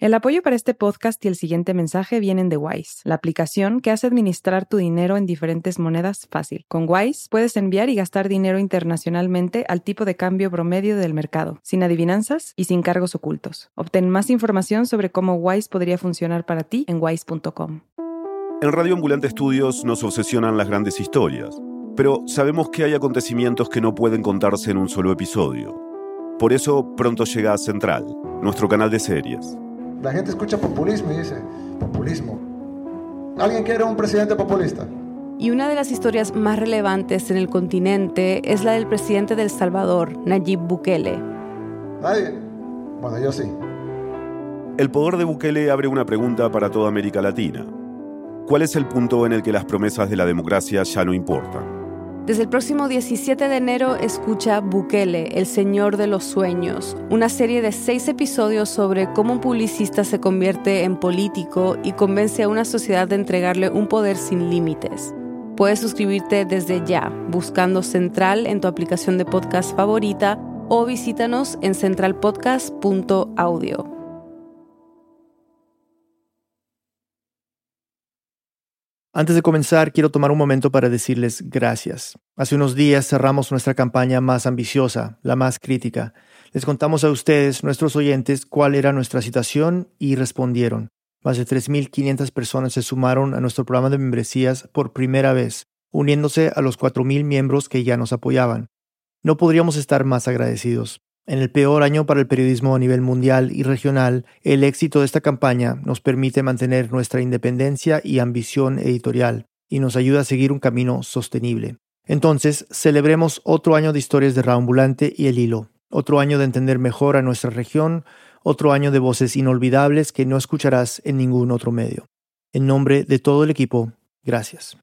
El apoyo para este podcast y el siguiente mensaje vienen de Wise, la aplicación que hace administrar tu dinero en diferentes monedas fácil. Con Wise puedes enviar y gastar dinero internacionalmente al tipo de cambio promedio del mercado, sin adivinanzas y sin cargos ocultos. Obtén más información sobre cómo Wise podría funcionar para ti en wise.com. En Radio Ambulante Estudios nos obsesionan las grandes historias, pero sabemos que hay acontecimientos que no pueden contarse en un solo episodio. Por eso pronto llega Central, nuestro canal de series. La gente escucha populismo y dice, populismo. ¿Alguien quiere un presidente populista? Y una de las historias más relevantes en el continente es la del presidente de El Salvador, Nayib Bukele. ¿Nadie? Bueno, yo sí. El poder de Bukele abre una pregunta para toda América Latina. ¿Cuál es el punto en el que las promesas de la democracia ya no importan? Desde el próximo 17 de enero escucha Bukele, el Señor de los Sueños, una serie de seis episodios sobre cómo un publicista se convierte en político y convence a una sociedad de entregarle un poder sin límites. Puedes suscribirte desde ya, buscando Central en tu aplicación de podcast favorita o visítanos en centralpodcast.audio. Antes de comenzar, quiero tomar un momento para decirles gracias. Hace unos días cerramos nuestra campaña más ambiciosa, la más crítica. Les contamos a ustedes, nuestros oyentes, cuál era nuestra situación y respondieron. Más de 3.500 personas se sumaron a nuestro programa de membresías por primera vez, uniéndose a los 4.000 miembros que ya nos apoyaban. No podríamos estar más agradecidos. En el peor año para el periodismo a nivel mundial y regional, el éxito de esta campaña nos permite mantener nuestra independencia y ambición editorial y nos ayuda a seguir un camino sostenible. Entonces, celebremos otro año de historias de Raambulante y El Hilo, otro año de entender mejor a nuestra región, otro año de voces inolvidables que no escucharás en ningún otro medio. En nombre de todo el equipo, gracias.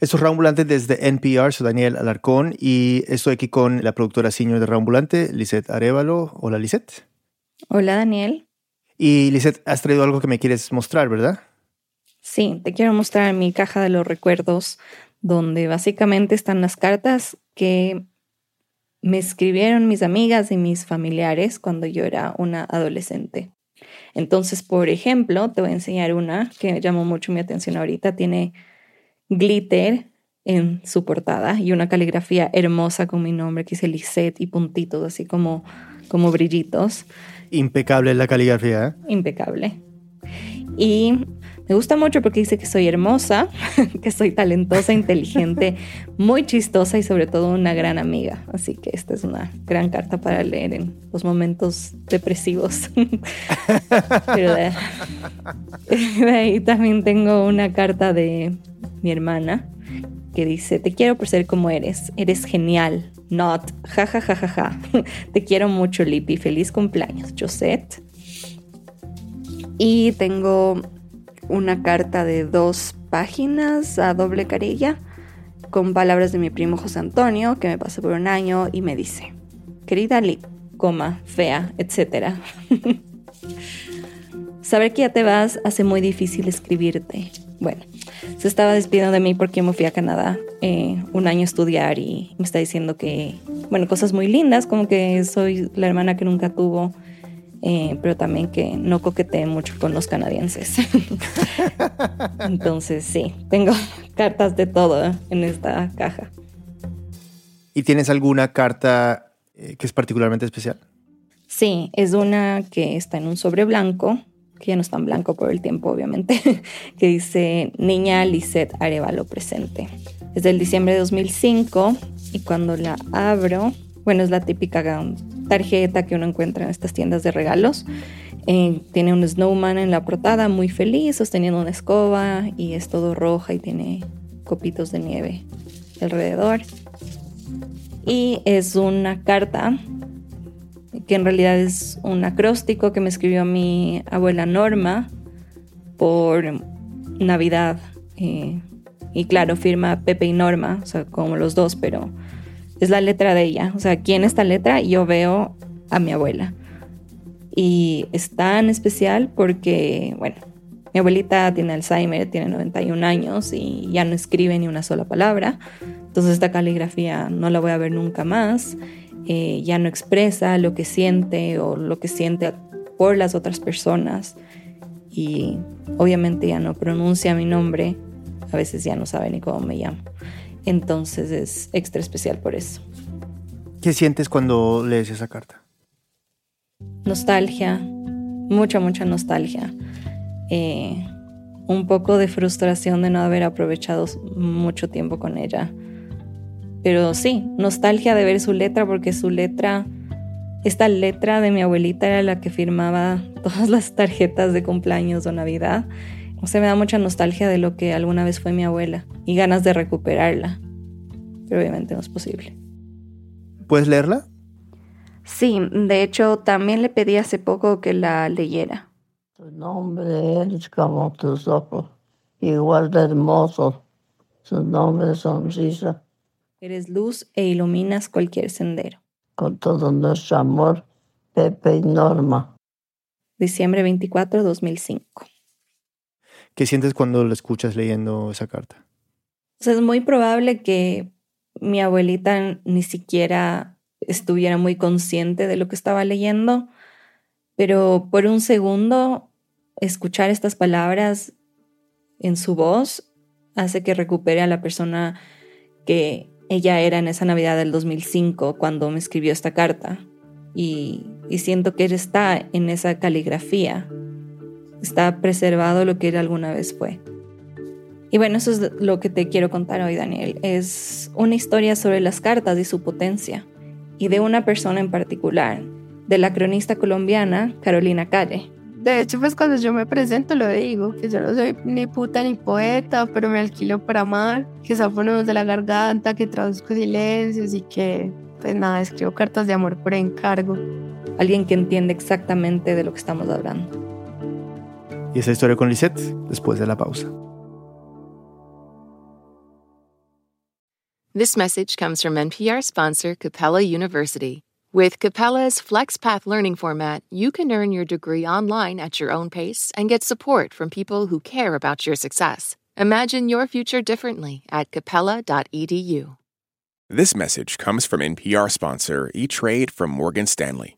Esto es Raambulante desde NPR, soy Daniel Alarcón y estoy aquí con la productora senior de Raambulante, Lisette Arevalo. Hola, Lisette. Hola, Daniel. Y Lisette, has traído algo que me quieres mostrar, ¿verdad? Sí, te quiero mostrar mi caja de los recuerdos, donde básicamente están las cartas que me escribieron mis amigas y mis familiares cuando yo era una adolescente. Entonces, por ejemplo, te voy a enseñar una que llamó mucho mi atención ahorita. Tiene glitter en su portada y una caligrafía hermosa con mi nombre que dice Lisette y puntitos así como, como brillitos. Impecable la caligrafía. ¿eh? Impecable. Y me gusta mucho porque dice que soy hermosa, que soy talentosa, inteligente, muy chistosa y sobre todo una gran amiga. Así que esta es una gran carta para leer en los momentos depresivos. Pero ahí también tengo una carta de mi hermana, que dice, te quiero por ser como eres, eres genial, not, ja, ja, ja, ja, ja. te quiero mucho, Lippy, feliz cumpleaños, Josette. Y tengo una carta de dos páginas a doble carilla con palabras de mi primo José Antonio, que me pasó por un año y me dice, querida Lip, coma, fea, etc. Saber que ya te vas hace muy difícil escribirte. Bueno, se estaba despidiendo de mí porque me fui a Canadá eh, un año a estudiar y me está diciendo que, bueno, cosas muy lindas, como que soy la hermana que nunca tuvo, eh, pero también que no coqueteé mucho con los canadienses. Entonces, sí, tengo cartas de todo en esta caja. ¿Y tienes alguna carta eh, que es particularmente especial? Sí, es una que está en un sobre blanco que ya no es tan blanco por el tiempo, obviamente, que dice Niña Lisette Arevalo presente. Es del diciembre de 2005 y cuando la abro, bueno, es la típica tarjeta que uno encuentra en estas tiendas de regalos. Eh, tiene un snowman en la portada, muy feliz, sosteniendo una escoba y es todo roja y tiene copitos de nieve alrededor. Y es una carta que en realidad es un acróstico que me escribió mi abuela Norma por Navidad. Eh, y claro, firma Pepe y Norma, o sea, como los dos, pero es la letra de ella. O sea, aquí en esta letra yo veo a mi abuela. Y es tan especial porque, bueno, mi abuelita tiene Alzheimer, tiene 91 años y ya no escribe ni una sola palabra. Entonces esta caligrafía no la voy a ver nunca más. Eh, ya no expresa lo que siente o lo que siente por las otras personas y obviamente ya no pronuncia mi nombre, a veces ya no sabe ni cómo me llamo. Entonces es extra especial por eso. ¿Qué sientes cuando lees esa carta? Nostalgia, mucha, mucha nostalgia. Eh, un poco de frustración de no haber aprovechado mucho tiempo con ella. Pero sí, nostalgia de ver su letra porque su letra, esta letra de mi abuelita era la que firmaba todas las tarjetas de cumpleaños o Navidad. O sea, me da mucha nostalgia de lo que alguna vez fue mi abuela y ganas de recuperarla. Pero obviamente no es posible. ¿Puedes leerla? Sí, de hecho también le pedí hace poco que la leyera. Tu nombre es como tus ojos, igual de hermoso. Su nombre es sonrisa. Eres luz e iluminas cualquier sendero. Con todo nuestro amor, Pepe y Norma. Diciembre 24, 2005. ¿Qué sientes cuando lo escuchas leyendo esa carta? es muy probable que mi abuelita ni siquiera estuviera muy consciente de lo que estaba leyendo, pero por un segundo escuchar estas palabras en su voz hace que recupere a la persona que ella era en esa Navidad del 2005 cuando me escribió esta carta. Y, y siento que él está en esa caligrafía, está preservado lo que él alguna vez fue. Y bueno, eso es lo que te quiero contar hoy, Daniel. Es una historia sobre las cartas y su potencia, y de una persona en particular, de la cronista colombiana Carolina Calle. De hecho, pues cuando yo me presento lo digo, que yo no soy ni puta ni poeta, pero me alquilo para amar, que sapo de la garganta, que traduzco silencios y que, pues nada, escribo cartas de amor por encargo. Alguien que entiende exactamente de lo que estamos hablando. Y esa historia con Lisette después de la pausa. This message comes from NPR sponsor Capella University. With Capella's FlexPath learning format, you can earn your degree online at your own pace and get support from people who care about your success. Imagine your future differently at capella.edu. This message comes from NPR sponsor E-Trade from Morgan Stanley.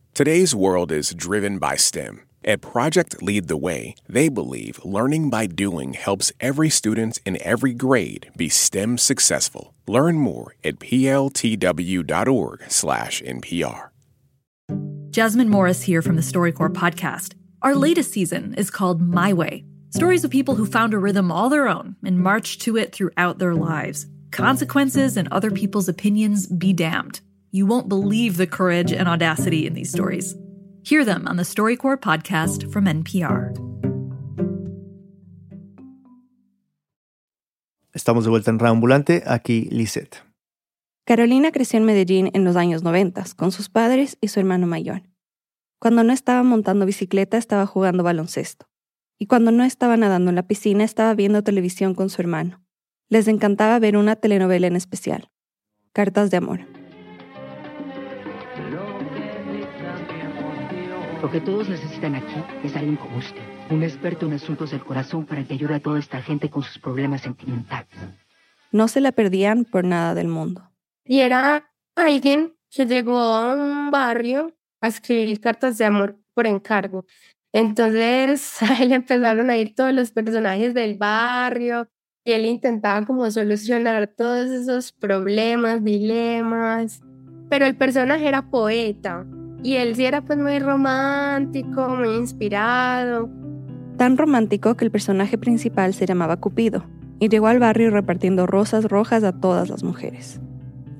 Today's world is driven by STEM. At Project Lead the Way, they believe learning by doing helps every student in every grade be STEM successful. Learn more at pltw.org/npr. Jasmine Morris here from the StoryCorps podcast. Our latest season is called My Way. Stories of people who found a rhythm all their own and marched to it throughout their lives. Consequences and other people's opinions be damned. You won't believe the courage and audacity in these stories. Hear them on the StoryCorps podcast from NPR. Estamos de vuelta en Reambulante, aquí Lisette. Carolina creció en Medellín en los años 90 con sus padres y su hermano mayor. Cuando no estaba montando bicicleta estaba jugando baloncesto. Y cuando no estaba nadando en la piscina estaba viendo televisión con su hermano. Les encantaba ver una telenovela en especial, Cartas de Amor. Lo que todos necesitan aquí es alguien como usted, un experto en asuntos del corazón para que ayude a toda esta gente con sus problemas sentimentales. No se la perdían por nada del mundo. Y era alguien que llegó a un barrio a escribir cartas de amor por encargo. Entonces a él empezaron a ir todos los personajes del barrio y él intentaba como solucionar todos esos problemas, dilemas. Pero el personaje era poeta y él sí era pues muy romántico, muy inspirado. Tan romántico que el personaje principal se llamaba Cupido y llegó al barrio repartiendo rosas rojas a todas las mujeres.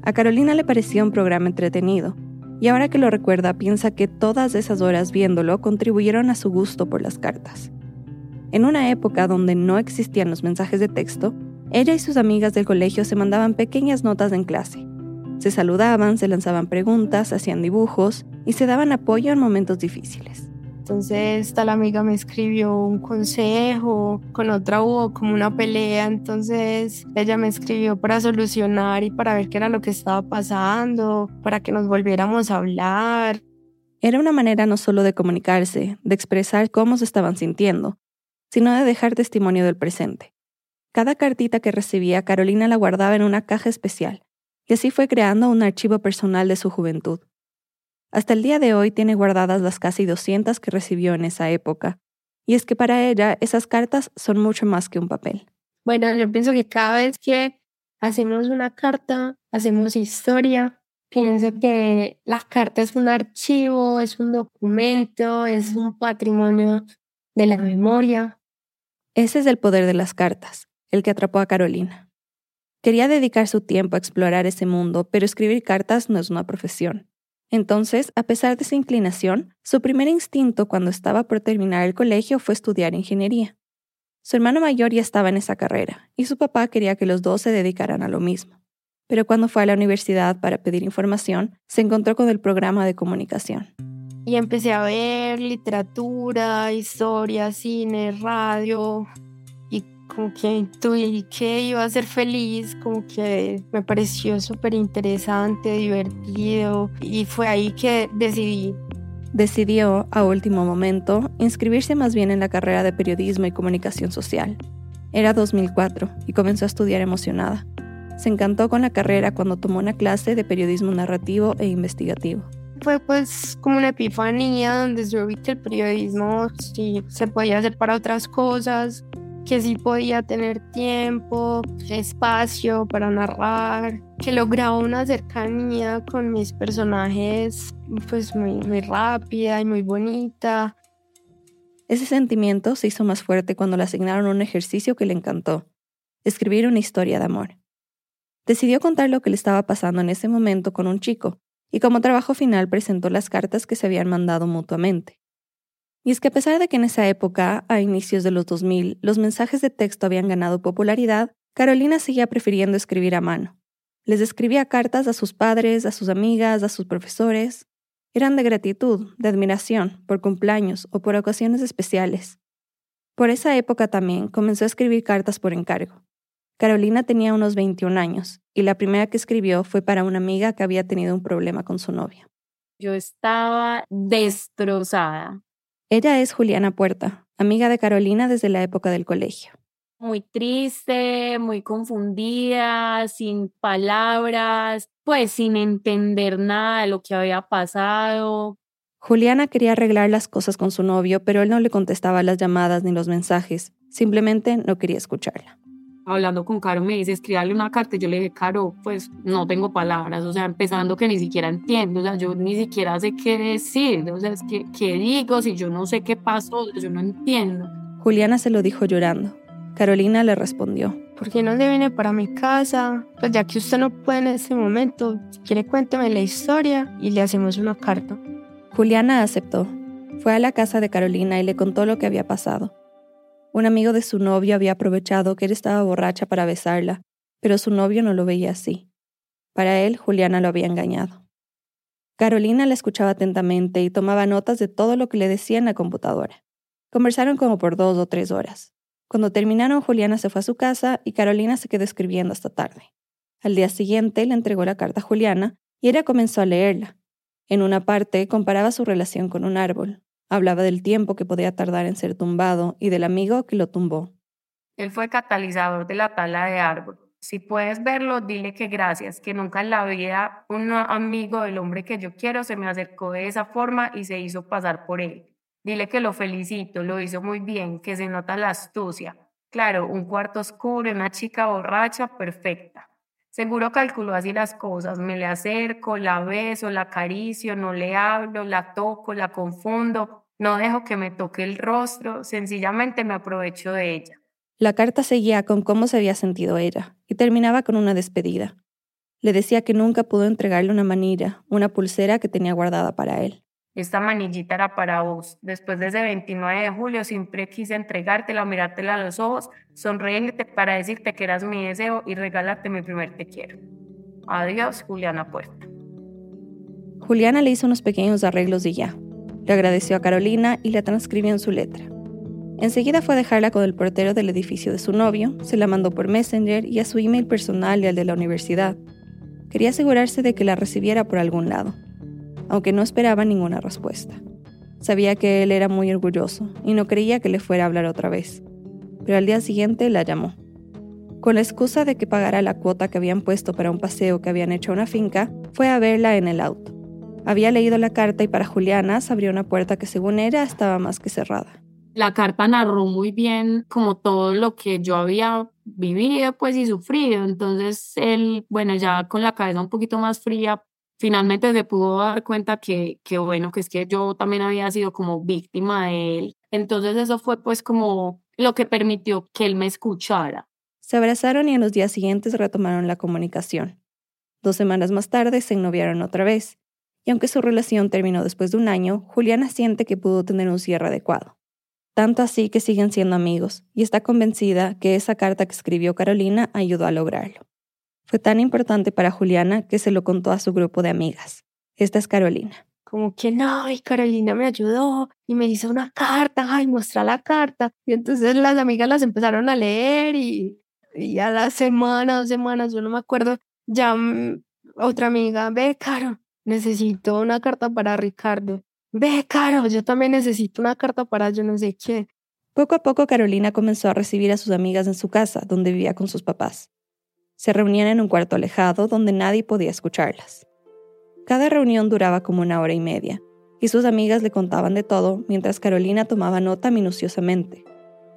A Carolina le parecía un programa entretenido y ahora que lo recuerda piensa que todas esas horas viéndolo contribuyeron a su gusto por las cartas. En una época donde no existían los mensajes de texto, ella y sus amigas del colegio se mandaban pequeñas notas en clase. Se saludaban, se lanzaban preguntas, hacían dibujos y se daban apoyo en momentos difíciles. entonces tal amiga me escribió un consejo, con otra hubo como una pelea, entonces ella me escribió para solucionar y para ver qué era lo que estaba pasando, para que nos volviéramos a hablar. Era una manera no solo de comunicarse, de expresar cómo se estaban sintiendo, sino de dejar testimonio del presente. Cada cartita que recibía Carolina la guardaba en una caja especial, y así fue creando un archivo personal de su juventud. Hasta el día de hoy tiene guardadas las casi 200 que recibió en esa época, y es que para ella esas cartas son mucho más que un papel. Bueno, yo pienso que cada vez que hacemos una carta, hacemos historia. Pienso que la carta es un archivo, es un documento, es un patrimonio de la memoria. Ese es el poder de las cartas el que atrapó a Carolina. Quería dedicar su tiempo a explorar ese mundo, pero escribir cartas no es una profesión. Entonces, a pesar de esa inclinación, su primer instinto cuando estaba por terminar el colegio fue estudiar ingeniería. Su hermano mayor ya estaba en esa carrera, y su papá quería que los dos se dedicaran a lo mismo. Pero cuando fue a la universidad para pedir información, se encontró con el programa de comunicación. Y empecé a ver literatura, historia, cine, radio, como que intuí que iba a ser feliz, como que me pareció súper interesante, divertido y fue ahí que decidí. Decidió, a último momento, inscribirse más bien en la carrera de periodismo y comunicación social. Era 2004 y comenzó a estudiar emocionada. Se encantó con la carrera cuando tomó una clase de periodismo narrativo e investigativo fue pues como una epifanía donde yo vi que el periodismo sí se podía hacer para otras cosas, que sí podía tener tiempo, espacio para narrar, que lograba una cercanía con mis personajes pues muy, muy rápida y muy bonita. Ese sentimiento se hizo más fuerte cuando le asignaron un ejercicio que le encantó, escribir una historia de amor. Decidió contar lo que le estaba pasando en ese momento con un chico, y como trabajo final presentó las cartas que se habían mandado mutuamente. Y es que a pesar de que en esa época, a inicios de los 2000, los mensajes de texto habían ganado popularidad, Carolina seguía prefiriendo escribir a mano. Les escribía cartas a sus padres, a sus amigas, a sus profesores. Eran de gratitud, de admiración, por cumpleaños o por ocasiones especiales. Por esa época también comenzó a escribir cartas por encargo. Carolina tenía unos 21 años y la primera que escribió fue para una amiga que había tenido un problema con su novia. Yo estaba destrozada. Ella es Juliana Puerta, amiga de Carolina desde la época del colegio. Muy triste, muy confundida, sin palabras, pues sin entender nada de lo que había pasado. Juliana quería arreglar las cosas con su novio, pero él no le contestaba las llamadas ni los mensajes, simplemente no quería escucharla hablando con Caro me dice, escríbale una carta. Y yo le dije, Caro, pues no tengo palabras, o sea, empezando que ni siquiera entiendo, o sea, yo ni siquiera sé qué decir, o sea, es que, ¿qué digo si yo no sé qué pasó? Yo no entiendo. Juliana se lo dijo llorando. Carolina le respondió. ¿Por qué no se viene para mi casa? Pues ya que usted no puede en ese momento, si quiere cuénteme la historia y le hacemos una carta. Juliana aceptó. Fue a la casa de Carolina y le contó lo que había pasado. Un amigo de su novio había aprovechado que él estaba borracha para besarla, pero su novio no lo veía así. Para él, Juliana lo había engañado. Carolina la escuchaba atentamente y tomaba notas de todo lo que le decía en la computadora. Conversaron como por dos o tres horas. Cuando terminaron, Juliana se fue a su casa y Carolina se quedó escribiendo hasta tarde. Al día siguiente le entregó la carta a Juliana y ella comenzó a leerla. En una parte comparaba su relación con un árbol, Hablaba del tiempo que podía tardar en ser tumbado y del amigo que lo tumbó. Él fue catalizador de la tala de árbol. Si puedes verlo, dile que gracias, que nunca en la vida un amigo del hombre que yo quiero se me acercó de esa forma y se hizo pasar por él. Dile que lo felicito, lo hizo muy bien, que se nota la astucia. Claro, un cuarto oscuro, una chica borracha, perfecta. Seguro calculó así las cosas, me le acerco, la beso, la acaricio, no le hablo, la toco, la confundo, no dejo que me toque el rostro, sencillamente me aprovecho de ella. La carta seguía con cómo se había sentido ella y terminaba con una despedida. Le decía que nunca pudo entregarle una manilla, una pulsera que tenía guardada para él. Esta manillita era para vos. Después de ese 29 de julio siempre quise entregártela, mirártela a los ojos, sonreírte para decirte que eras mi deseo y regalarte mi primer te quiero. Adiós, Juliana Puerta. Juliana le hizo unos pequeños arreglos y ya. Le agradeció a Carolina y la transcribió en su letra. Enseguida fue a dejarla con el portero del edificio de su novio, se la mandó por Messenger y a su email personal y al de la universidad. Quería asegurarse de que la recibiera por algún lado, aunque no esperaba ninguna respuesta. Sabía que él era muy orgulloso y no creía que le fuera a hablar otra vez. Pero al día siguiente la llamó. Con la excusa de que pagara la cuota que habían puesto para un paseo que habían hecho a una finca, fue a verla en el auto. Había leído la carta y para Juliana se abrió una puerta que según ella estaba más que cerrada la carta narró muy bien como todo lo que yo había vivido pues y sufrido. Entonces él, bueno, ya con la cabeza un poquito más fría, finalmente se pudo dar cuenta que, que bueno, que es que yo también había sido como víctima de él. Entonces eso fue pues como lo que permitió que él me escuchara. Se abrazaron y en los días siguientes retomaron la comunicación. Dos semanas más tarde se ennoviaron otra vez. Y aunque su relación terminó después de un año, Juliana siente que pudo tener un cierre adecuado tanto así que siguen siendo amigos, y está convencida que esa carta que escribió Carolina ayudó a lograrlo. Fue tan importante para Juliana que se lo contó a su grupo de amigas. Esta es Carolina. Como que no, y Carolina me ayudó y me hizo una carta, ay, muestra la carta. Y entonces las amigas las empezaron a leer y, y a las semanas, semanas, yo no me acuerdo, ya mm, otra amiga, ve, Caro, necesito una carta para Ricardo. Ve, Caro, yo también necesito una carta para yo no sé qué. Poco a poco Carolina comenzó a recibir a sus amigas en su casa, donde vivía con sus papás. Se reunían en un cuarto alejado donde nadie podía escucharlas. Cada reunión duraba como una hora y media, y sus amigas le contaban de todo mientras Carolina tomaba nota minuciosamente.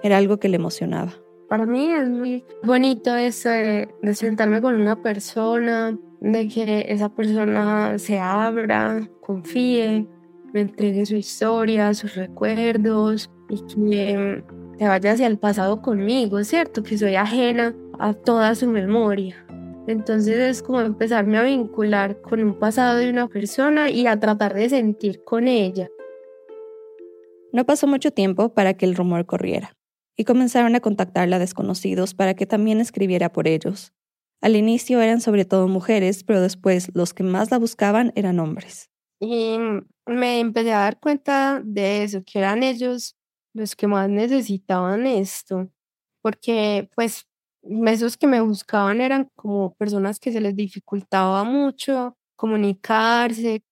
Era algo que le emocionaba. Para mí es muy bonito eso de, de sentarme con una persona, de que esa persona se abra, confíe, me entregue su historia, sus recuerdos y que se vaya hacia el pasado conmigo, ¿cierto? Que soy ajena a toda su memoria. Entonces es como empezarme a vincular con un pasado de una persona y a tratar de sentir con ella. No pasó mucho tiempo para que el rumor corriera y comenzaron a contactarla desconocidos para que también escribiera por ellos. Al inicio eran sobre todo mujeres, pero después los que más la buscaban eran hombres. Y me empecé a dar cuenta de eso, que eran ellos los que más necesitaban esto, porque pues esos que me buscaban eran como personas que se les dificultaba mucho comunicarse.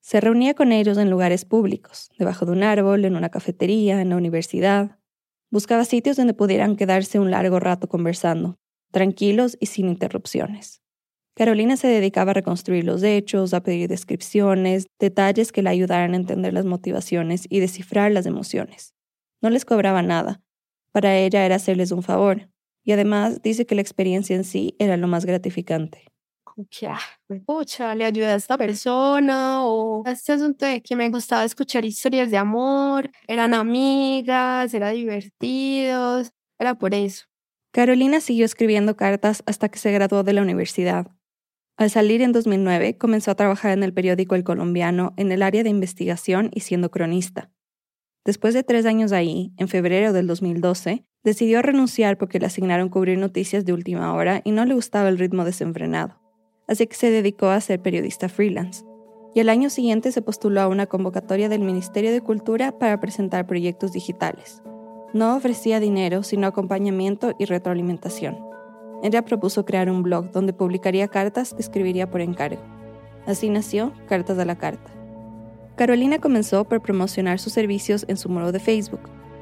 Se reunía con ellos en lugares públicos, debajo de un árbol, en una cafetería, en la universidad. Buscaba sitios donde pudieran quedarse un largo rato conversando, tranquilos y sin interrupciones. Carolina se dedicaba a reconstruir los hechos, a pedir descripciones, detalles que le ayudaran a entender las motivaciones y descifrar las emociones. No les cobraba nada. Para ella era hacerles un favor. Y además dice que la experiencia en sí era lo más gratificante. Que, ah, pucha, le ayudé a esta persona o este asunto de que me gustaba escuchar historias de amor, eran amigas, eran divertidos, era por eso. Carolina siguió escribiendo cartas hasta que se graduó de la universidad. Al salir en 2009, comenzó a trabajar en el periódico El Colombiano en el área de investigación y siendo cronista. Después de tres años ahí, en febrero del 2012, decidió renunciar porque le asignaron cubrir noticias de última hora y no le gustaba el ritmo desenfrenado. Así que se dedicó a ser periodista freelance. Y el año siguiente se postuló a una convocatoria del Ministerio de Cultura para presentar proyectos digitales. No ofrecía dinero, sino acompañamiento y retroalimentación. Ella propuso crear un blog donde publicaría cartas que escribiría por encargo. Así nació Cartas a la Carta. Carolina comenzó por promocionar sus servicios en su muro de Facebook.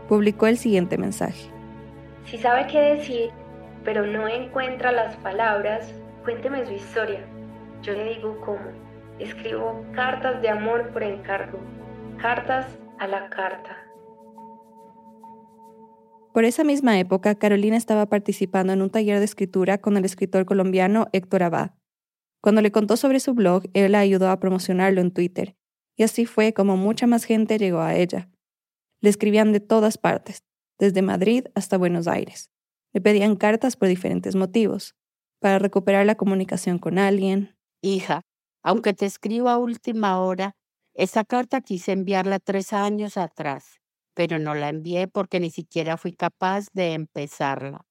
Publicó el siguiente mensaje. Si sabe qué decir, pero no encuentra las palabras, cuénteme su historia. Yo le digo cómo. Escribo cartas de amor por encargo. Cartas a la carta. Por esa misma época, Carolina estaba participando en un taller de escritura con el escritor colombiano Héctor Abad. Cuando le contó sobre su blog, él la ayudó a promocionarlo en Twitter, y así fue como mucha más gente llegó a ella. Le escribían de todas partes, desde Madrid hasta Buenos Aires. Le pedían cartas por diferentes motivos, para recuperar la comunicación con alguien. Hija, aunque te escribo a última hora, esa carta quise enviarla tres años atrás pero no la envié porque ni siquiera fui capaz de empezarla.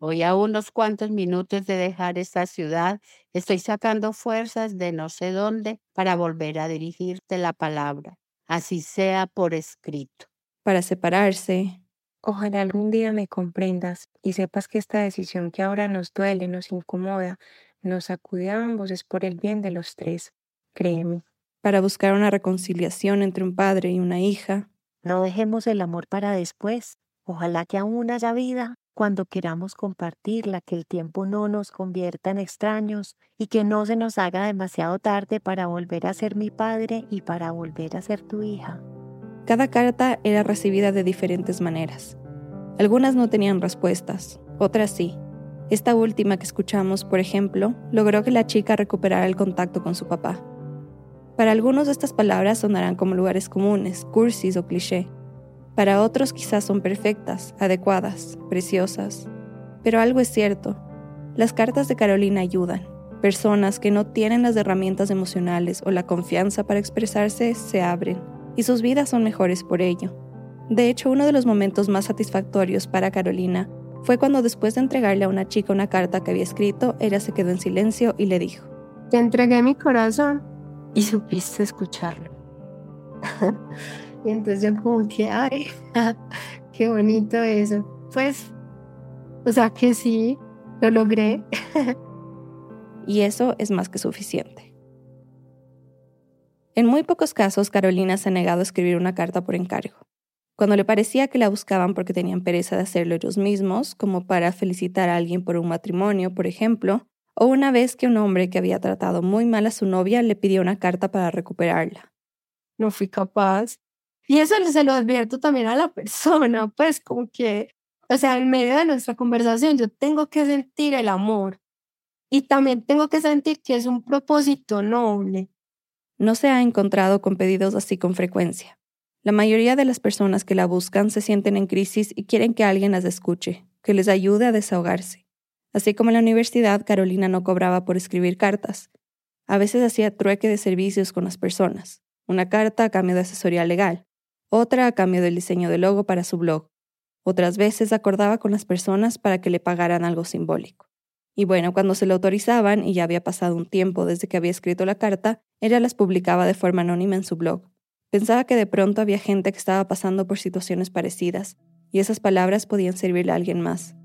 Hoy a unos cuantos minutos de dejar esta ciudad, estoy sacando fuerzas de no sé dónde para volver a dirigirte la palabra. así sea por escrito. Para separarse. Ojalá algún día me comprendas y sepas que esta decisión que ahora nos duele, nos incomoda, nos sacude a ambos es por el bien de los tres. Créeme. Para buscar una reconciliación entre un padre y una hija. No dejemos el amor para después. Ojalá que aún haya vida cuando queramos compartirla, que el tiempo no nos convierta en extraños y que no se nos haga demasiado tarde para volver a ser mi padre y para volver a ser tu hija. Cada carta era recibida de diferentes maneras. Algunas no tenían respuestas, otras sí. Esta última que escuchamos, por ejemplo, logró que la chica recuperara el contacto con su papá. Para algunos estas palabras sonarán como lugares comunes, cursis o cliché, para otros quizás son perfectas, adecuadas, preciosas. Pero algo es cierto. Las cartas de Carolina ayudan. Personas que no tienen las herramientas emocionales o la confianza para expresarse se abren y sus vidas son mejores por ello. De hecho, uno de los momentos más satisfactorios para Carolina fue cuando después de entregarle a una chica una carta que había escrito, ella se quedó en silencio y le dijo, Te entregué mi corazón y supiste escucharlo. Y entonces yo como que, ay, qué bonito eso. Pues, o sea que sí, lo logré. y eso es más que suficiente. En muy pocos casos, Carolina se ha negado a escribir una carta por encargo. Cuando le parecía que la buscaban porque tenían pereza de hacerlo ellos mismos, como para felicitar a alguien por un matrimonio, por ejemplo, o una vez que un hombre que había tratado muy mal a su novia le pidió una carta para recuperarla. No fui capaz. Y eso se lo advierto también a la persona, pues como que, o sea, en medio de nuestra conversación yo tengo que sentir el amor y también tengo que sentir que es un propósito noble. No se ha encontrado con pedidos así con frecuencia. La mayoría de las personas que la buscan se sienten en crisis y quieren que alguien las escuche, que les ayude a desahogarse. Así como en la universidad, Carolina no cobraba por escribir cartas. A veces hacía trueque de servicios con las personas, una carta a cambio de asesoría legal, otra a cambio del diseño del logo para su blog. Otras veces acordaba con las personas para que le pagaran algo simbólico. Y bueno, cuando se lo autorizaban y ya había pasado un tiempo desde que había escrito la carta, ella las publicaba de forma anónima en su blog. Pensaba que de pronto había gente que estaba pasando por situaciones parecidas, y esas palabras podían servirle a alguien más.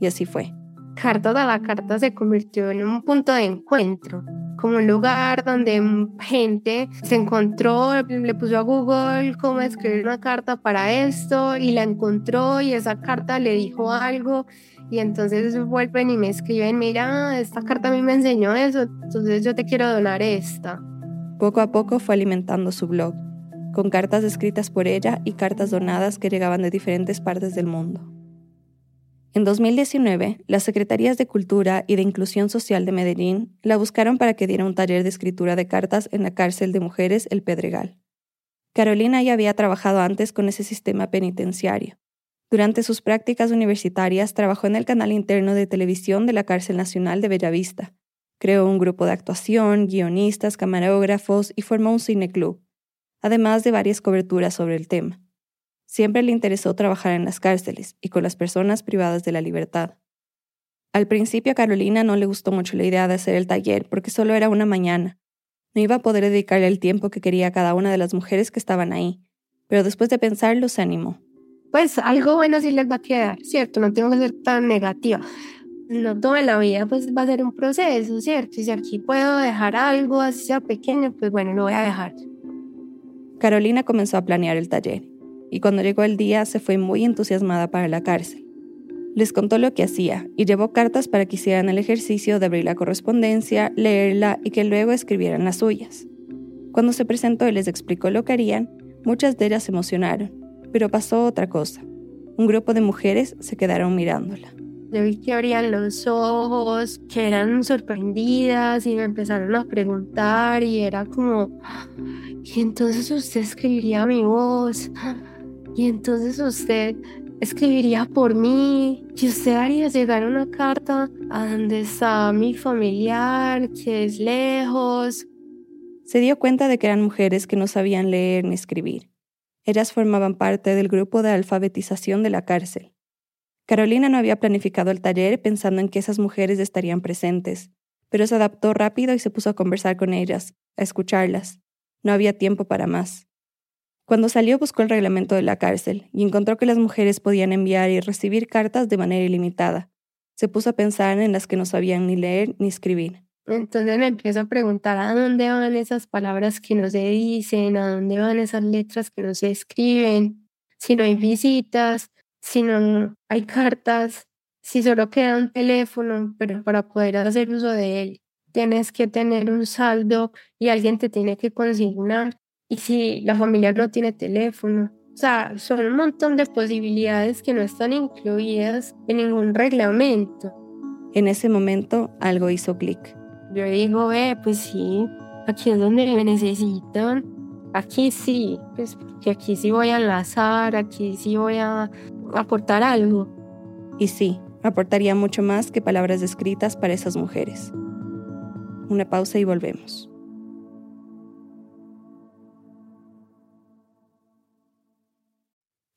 Y así fue. Carta de la Carta se convirtió en un punto de encuentro como un lugar donde gente se encontró, le puso a Google cómo escribir una carta para esto y la encontró y esa carta le dijo algo y entonces vuelven y me escriben, mira, esta carta a mí me enseñó eso, entonces yo te quiero donar esta. Poco a poco fue alimentando su blog, con cartas escritas por ella y cartas donadas que llegaban de diferentes partes del mundo. En 2019, las Secretarías de Cultura y de Inclusión Social de Medellín la buscaron para que diera un taller de escritura de cartas en la cárcel de mujeres El Pedregal. Carolina ya había trabajado antes con ese sistema penitenciario. Durante sus prácticas universitarias trabajó en el canal interno de televisión de la Cárcel Nacional de Bellavista. Creó un grupo de actuación, guionistas, camarógrafos y formó un cineclub, además de varias coberturas sobre el tema. Siempre le interesó trabajar en las cárceles y con las personas privadas de la libertad. Al principio a Carolina no le gustó mucho la idea de hacer el taller porque solo era una mañana. No iba a poder dedicarle el tiempo que quería a cada una de las mujeres que estaban ahí, pero después de pensarlo se animó. Pues algo bueno sí les va a quedar, ¿cierto? No tengo que ser tan negativa. No toda la vida pues va a ser un proceso, ¿cierto? Y si aquí puedo dejar algo, así sea pequeño, pues bueno, lo voy a dejar. Carolina comenzó a planear el taller y cuando llegó el día se fue muy entusiasmada para la cárcel. Les contó lo que hacía y llevó cartas para que hicieran el ejercicio de abrir la correspondencia, leerla y que luego escribieran las suyas. Cuando se presentó y les explicó lo que harían, muchas de ellas se emocionaron, pero pasó otra cosa. Un grupo de mujeres se quedaron mirándola. Yo vi que abrían los ojos, que eran sorprendidas y me empezaron a preguntar y era como, y entonces usted escribiría mi voz, y entonces usted escribiría por mí, y usted haría llegar una carta a donde mi familiar, que es lejos. Se dio cuenta de que eran mujeres que no sabían leer ni escribir. Ellas formaban parte del grupo de alfabetización de la cárcel. Carolina no había planificado el taller pensando en que esas mujeres estarían presentes, pero se adaptó rápido y se puso a conversar con ellas, a escucharlas. No había tiempo para más. Cuando salió buscó el reglamento de la cárcel y encontró que las mujeres podían enviar y recibir cartas de manera ilimitada. Se puso a pensar en las que no sabían ni leer ni escribir. Entonces me empiezo a preguntar a dónde van esas palabras que no se dicen, a dónde van esas letras que no se escriben, si no hay visitas, si no hay cartas, si solo queda un teléfono, pero para poder hacer uso de él tienes que tener un saldo y alguien te tiene que consignar y si la familia no tiene teléfono. O sea, son un montón de posibilidades que no están incluidas en ningún reglamento. En ese momento algo hizo clic. Yo digo, eh, pues sí, aquí es donde me necesitan. Aquí sí, pues que aquí sí voy a enlazar, aquí sí voy a aportar algo. Y sí, aportaría mucho más que palabras escritas para esas mujeres. Una pausa y volvemos.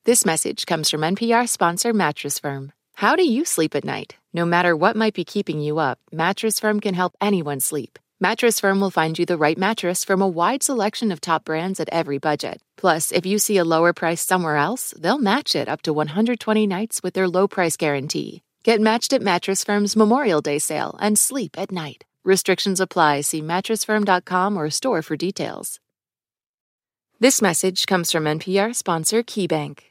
This message comes from NPR sponsor Mattress Firm. How do you sleep at night? No matter what might be keeping you up, Mattress Firm can help anyone sleep. Mattress Firm will find you the right mattress from a wide selection of top brands at every budget. Plus, if you see a lower price somewhere else, they'll match it up to 120 nights with their low price guarantee. Get matched at Mattress Firm's Memorial Day sale and sleep at night. Restrictions apply. See mattressfirm.com or store for details. This message comes from NPR sponsor KeyBank.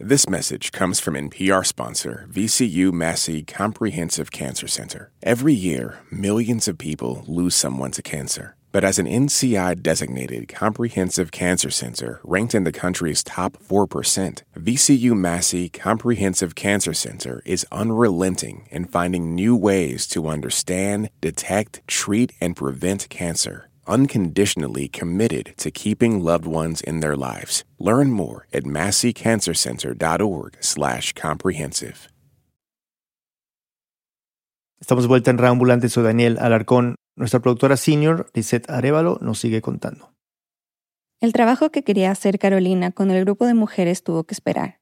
This message comes from NPR sponsor VCU Massey Comprehensive Cancer Center. Every year, millions of people lose someone to cancer. But as an NCI designated comprehensive cancer center ranked in the country's top 4%, VCU Massey Comprehensive Cancer Center is unrelenting in finding new ways to understand, detect, treat, and prevent cancer unconditionally committed to keeping loved ones in their lives. Learn more at masseycancercenter.org/comprehensive. Estamos de vuelta en Reambulante, soy Daniel Alarcón. Nuestra productora senior, Lisette Arevalo, nos sigue contando. El trabajo que quería hacer Carolina con el grupo de mujeres tuvo que esperar.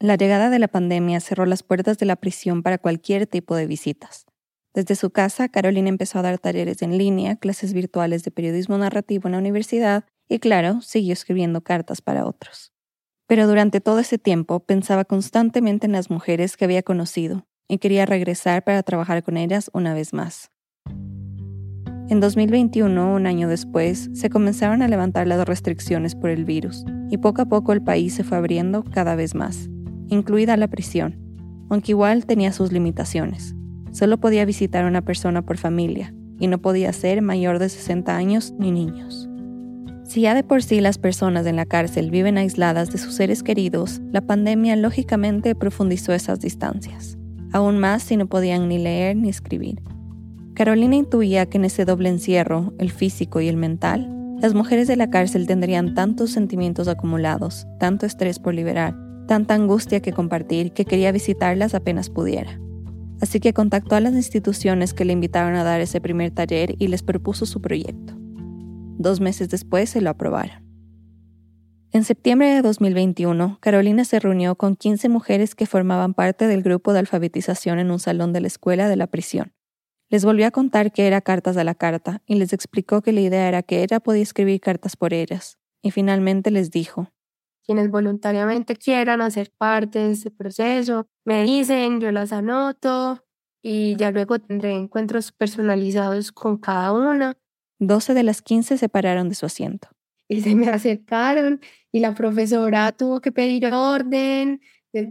La llegada de la pandemia cerró las puertas de la prisión para cualquier tipo de visitas. Desde su casa, Carolina empezó a dar talleres en línea, clases virtuales de periodismo narrativo en la universidad y, claro, siguió escribiendo cartas para otros. Pero durante todo ese tiempo pensaba constantemente en las mujeres que había conocido y quería regresar para trabajar con ellas una vez más. En 2021, un año después, se comenzaron a levantar las restricciones por el virus y poco a poco el país se fue abriendo cada vez más, incluida la prisión, aunque igual tenía sus limitaciones. Solo podía visitar a una persona por familia y no podía ser mayor de 60 años ni niños. Si ya de por sí las personas en la cárcel viven aisladas de sus seres queridos, la pandemia lógicamente profundizó esas distancias, aún más si no podían ni leer ni escribir. Carolina intuía que en ese doble encierro, el físico y el mental, las mujeres de la cárcel tendrían tantos sentimientos acumulados, tanto estrés por liberar, tanta angustia que compartir que quería visitarlas apenas pudiera así que contactó a las instituciones que le invitaron a dar ese primer taller y les propuso su proyecto. Dos meses después se lo aprobaron. En septiembre de 2021, Carolina se reunió con 15 mujeres que formaban parte del grupo de alfabetización en un salón de la escuela de la prisión. Les volvió a contar que era cartas a la carta y les explicó que la idea era que ella podía escribir cartas por ellas. Y finalmente les dijo, quienes voluntariamente quieran hacer parte de ese proceso, me dicen, yo las anoto y ya luego tendré encuentros personalizados con cada una. 12 de las 15 se pararon de su asiento. Y se me acercaron y la profesora tuvo que pedir orden,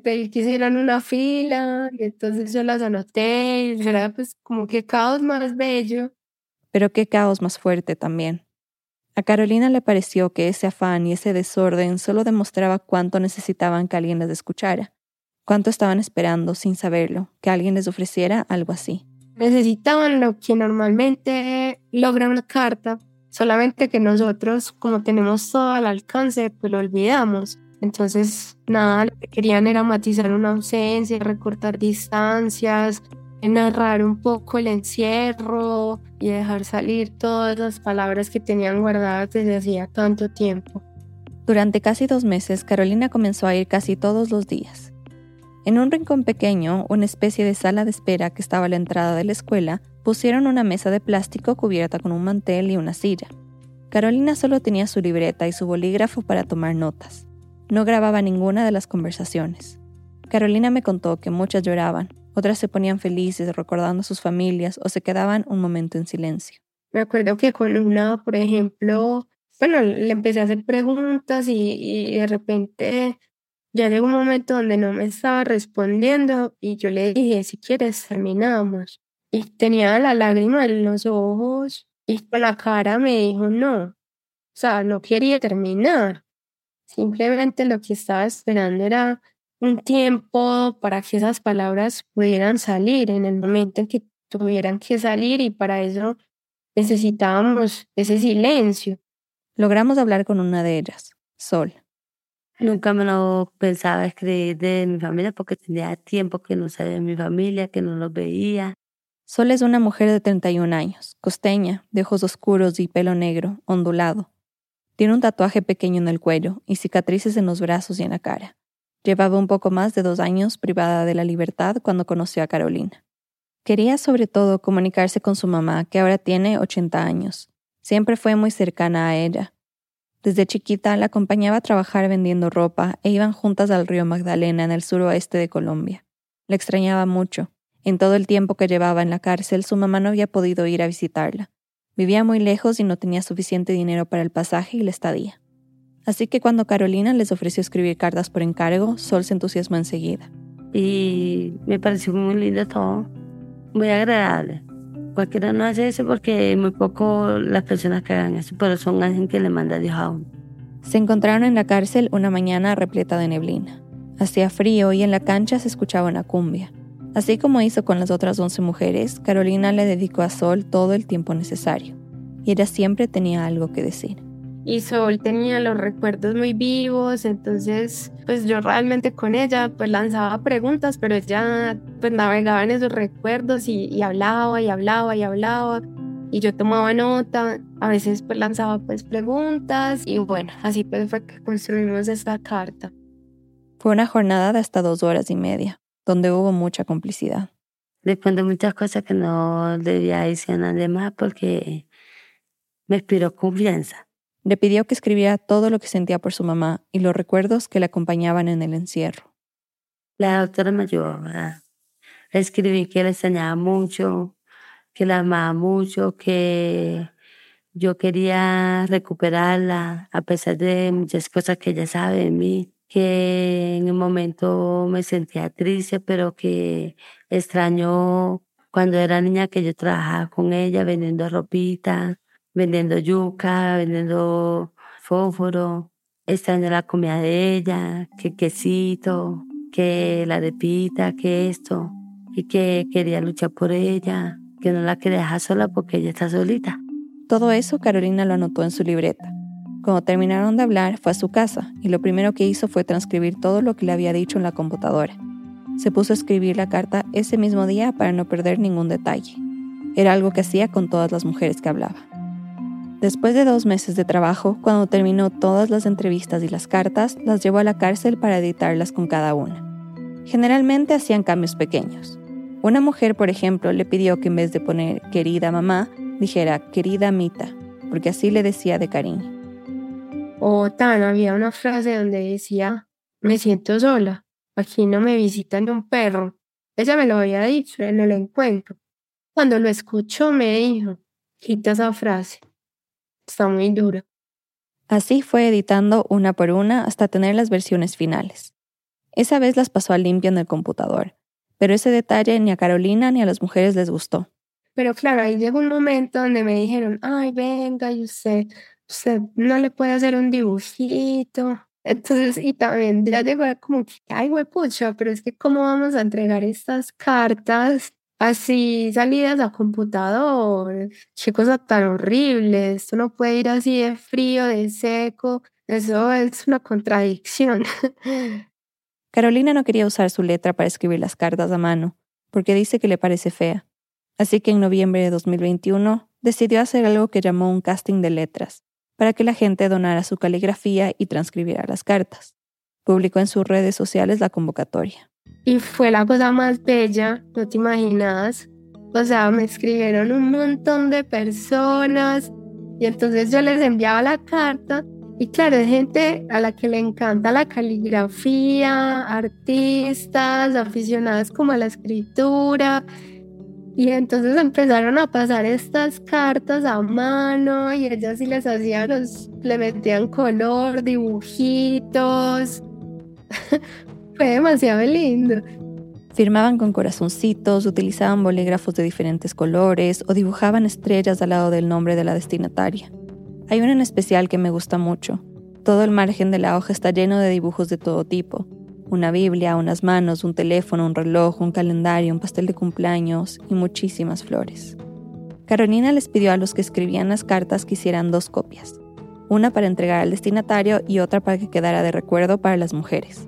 pedir que hicieran una fila y entonces yo las anoté y era pues como que caos más bello. Pero qué caos más fuerte también. A Carolina le pareció que ese afán y ese desorden solo demostraba cuánto necesitaban que alguien les escuchara, cuánto estaban esperando sin saberlo, que alguien les ofreciera algo así. Necesitaban lo que normalmente logra una carta, solamente que nosotros, como tenemos todo al alcance, pues lo olvidamos. Entonces, nada, lo que querían era matizar una ausencia, recortar distancias, narrar un poco el encierro y dejar salir todas las palabras que tenían guardadas desde hacía tanto tiempo. Durante casi dos meses, Carolina comenzó a ir casi todos los días. En un rincón pequeño, una especie de sala de espera que estaba a la entrada de la escuela, pusieron una mesa de plástico cubierta con un mantel y una silla. Carolina solo tenía su libreta y su bolígrafo para tomar notas. No grababa ninguna de las conversaciones. Carolina me contó que muchas lloraban, otras se ponían felices recordando a sus familias o se quedaban un momento en silencio. Me acuerdo que con una, por ejemplo, bueno, le empecé a hacer preguntas y, y de repente ya llegó un momento donde no me estaba respondiendo y yo le dije, si quieres, terminamos. Y tenía la lágrima en los ojos y con la cara me dijo, no, o sea, no quería terminar. Simplemente lo que estaba esperando era un tiempo para que esas palabras pudieran salir en el momento en que tuvieran que salir y para eso necesitábamos ese silencio. Logramos hablar con una de ellas, Sol. Nunca me lo pensaba escribir de mi familia porque tenía tiempo que no sabía de mi familia, que no los veía. Sol es una mujer de 31 años, costeña, de ojos oscuros y pelo negro, ondulado. Tiene un tatuaje pequeño en el cuello y cicatrices en los brazos y en la cara. Llevaba un poco más de dos años privada de la libertad cuando conoció a Carolina. Quería sobre todo comunicarse con su mamá, que ahora tiene 80 años. Siempre fue muy cercana a ella. Desde chiquita la acompañaba a trabajar vendiendo ropa e iban juntas al río Magdalena en el suroeste de Colombia. La extrañaba mucho. En todo el tiempo que llevaba en la cárcel, su mamá no había podido ir a visitarla. Vivía muy lejos y no tenía suficiente dinero para el pasaje y la estadía. Así que cuando Carolina les ofreció escribir cartas por encargo, Sol se entusiasmó enseguida. Y me pareció muy lindo todo, muy agradable. Cualquiera no hace eso porque muy poco las personas que hagan eso, pero son alguien que le manda a Dios a uno. Se encontraron en la cárcel una mañana repleta de neblina. Hacía frío y en la cancha se escuchaba una cumbia. Así como hizo con las otras once mujeres, Carolina le dedicó a Sol todo el tiempo necesario. Y ella siempre tenía algo que decir y Sol tenía los recuerdos muy vivos, entonces pues yo realmente con ella pues lanzaba preguntas, pero ella pues navegaba en esos recuerdos y, hablaba y hablaba y hablaba y yo tomaba nota, a veces pues lanzaba pues preguntas y bueno, así pues fue que construimos esta carta. Fue una jornada de hasta dos horas y media, donde hubo mucha complicidad. Le cuento muchas cosas que no debía decir a nadie más porque me inspiró confianza. Le pidió que escribiera todo lo que sentía por su mamá y los recuerdos que le acompañaban en el encierro. La doctora me ayudó, ¿verdad? Escribí que le extrañaba mucho, que la amaba mucho, que yo quería recuperarla a pesar de muchas cosas que ella sabe de mí, que en un momento me sentía triste, pero que extrañó cuando era niña que yo trabajaba con ella vendiendo ropita, vendiendo yuca, vendiendo fósforo, extraño la comida de ella, que quesito, que la repita, que esto, y que quería luchar por ella, que no la quería dejar sola porque ella está solita. Todo eso Carolina lo anotó en su libreta. Cuando terminaron de hablar, fue a su casa y lo primero que hizo fue transcribir todo lo que le había dicho en la computadora. Se puso a escribir la carta ese mismo día para no perder ningún detalle. Era algo que hacía con todas las mujeres que hablaba. Después de dos meses de trabajo, cuando terminó todas las entrevistas y las cartas, las llevó a la cárcel para editarlas con cada una. Generalmente hacían cambios pequeños. Una mujer, por ejemplo, le pidió que en vez de poner querida mamá, dijera querida Mita, porque así le decía de cariño. O tan, había una frase donde decía, me siento sola, aquí no me visitan un perro. Ella me lo había dicho, no lo encuentro. Cuando lo escuchó me dijo, quita esa frase. Está muy duro. Así fue editando una por una hasta tener las versiones finales. Esa vez las pasó a limpio en el computador, pero ese detalle ni a Carolina ni a las mujeres les gustó. Pero claro, ahí llegó un momento donde me dijeron, ay, venga, y usted, usted no le puede hacer un dibujito. Entonces, y también ya llegó como, ay, pucha, pero es que cómo vamos a entregar estas cartas así salidas a computador, qué cosa tan horrible, esto no puede ir así de frío, de seco, Eso es una contradicción. Carolina no quería usar su letra para escribir las cartas a mano, porque dice que le parece fea. Así que en noviembre de 2021 decidió hacer algo que llamó un casting de letras, para que la gente donara su caligrafía y transcribiera las cartas. Publicó en sus redes sociales la convocatoria. Y fue la cosa más bella, no te imaginas. O sea, me escribieron un montón de personas y entonces yo les enviaba la carta y claro, hay gente a la que le encanta la caligrafía, artistas, aficionadas como a la escritura. Y entonces empezaron a pasar estas cartas a mano y ellas sí les hacían, le metían color, dibujitos. Fue demasiado lindo. Firmaban con corazoncitos, utilizaban bolígrafos de diferentes colores o dibujaban estrellas al lado del nombre de la destinataria. Hay uno en especial que me gusta mucho. Todo el margen de la hoja está lleno de dibujos de todo tipo. Una Biblia, unas manos, un teléfono, un reloj, un calendario, un pastel de cumpleaños y muchísimas flores. Carolina les pidió a los que escribían las cartas que hicieran dos copias, una para entregar al destinatario y otra para que quedara de recuerdo para las mujeres.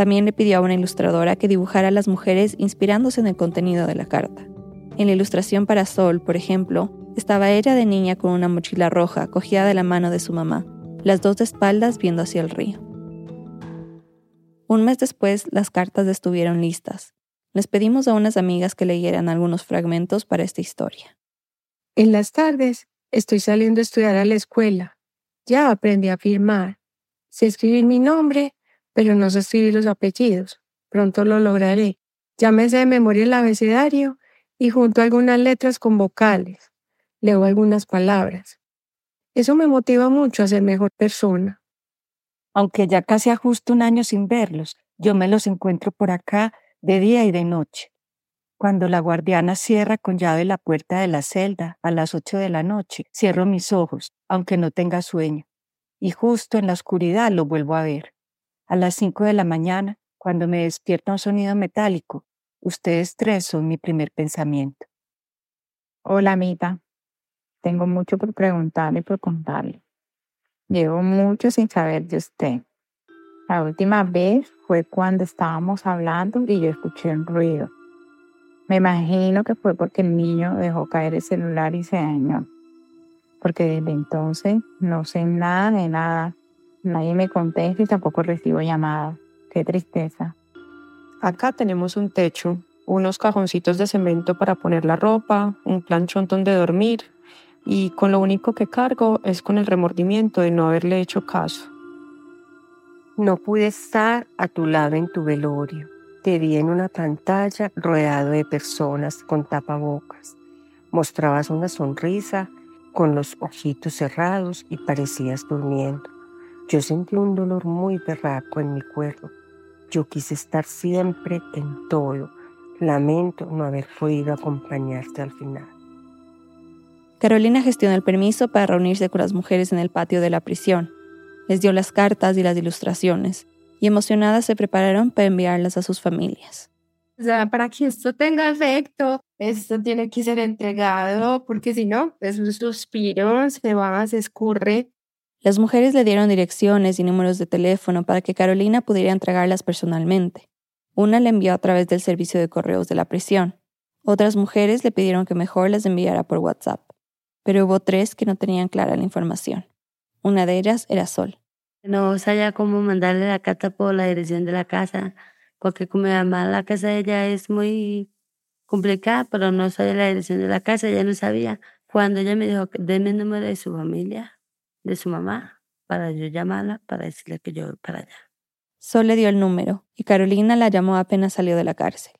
También le pidió a una ilustradora que dibujara a las mujeres inspirándose en el contenido de la carta. En la ilustración para Sol, por ejemplo, estaba ella de niña con una mochila roja cogida de la mano de su mamá, las dos de espaldas viendo hacia el río. Un mes después, las cartas estuvieron listas. Les pedimos a unas amigas que leyeran algunos fragmentos para esta historia. En las tardes estoy saliendo a estudiar a la escuela. Ya aprendí a firmar. Sé escribir mi nombre, pero no sé escribir los apellidos. Pronto lo lograré. Sé de memoria el abecedario y junto algunas letras con vocales leo algunas palabras. Eso me motiva mucho a ser mejor persona. Aunque ya casi ajusto un año sin verlos, yo me los encuentro por acá de día y de noche. Cuando la guardiana cierra con llave la puerta de la celda a las ocho de la noche, cierro mis ojos, aunque no tenga sueño, y justo en la oscuridad lo vuelvo a ver. A las cinco de la mañana, cuando me despierta un sonido metálico, ustedes tres son mi primer pensamiento. Hola, Mita. Tengo mucho por preguntarle y por contarle. Llevo mucho sin saber de usted. La última vez fue cuando estábamos hablando y yo escuché un ruido. Me imagino que fue porque el niño dejó caer el celular y se dañó. Porque desde entonces no sé nada de nada. Nadie me contesta y tampoco recibo llamadas. Qué tristeza. Acá tenemos un techo, unos cajoncitos de cemento para poner la ropa, un planchón donde dormir y con lo único que cargo es con el remordimiento de no haberle hecho caso. No pude estar a tu lado en tu velorio. Te vi en una pantalla rodeado de personas con tapabocas. Mostrabas una sonrisa con los ojitos cerrados y parecías durmiendo. Yo sentí un dolor muy berraco en mi cuerpo. Yo quise estar siempre en todo. Lamento no haber podido acompañarte al final. Carolina gestionó el permiso para reunirse con las mujeres en el patio de la prisión. Les dio las cartas y las ilustraciones, y emocionadas se prepararon para enviarlas a sus familias. O sea, para que esto tenga efecto, esto tiene que ser entregado, porque si no, esos suspiros se van, se escurre. Las mujeres le dieron direcciones y números de teléfono para que Carolina pudiera entregarlas personalmente. Una le envió a través del servicio de correos de la prisión. Otras mujeres le pidieron que mejor las enviara por WhatsApp pero hubo tres que no tenían clara la información. Una de ellas era Sol. No sabía cómo mandarle la carta por la dirección de la casa, porque como mamá la casa de ella es muy complicada, pero no sabía la dirección de la casa, ella no sabía. Cuando ella me dijo, denme el número de su familia, de su mamá, para yo llamarla, para decirle que yo voy para allá. Sol le dio el número y Carolina la llamó apenas salió de la cárcel.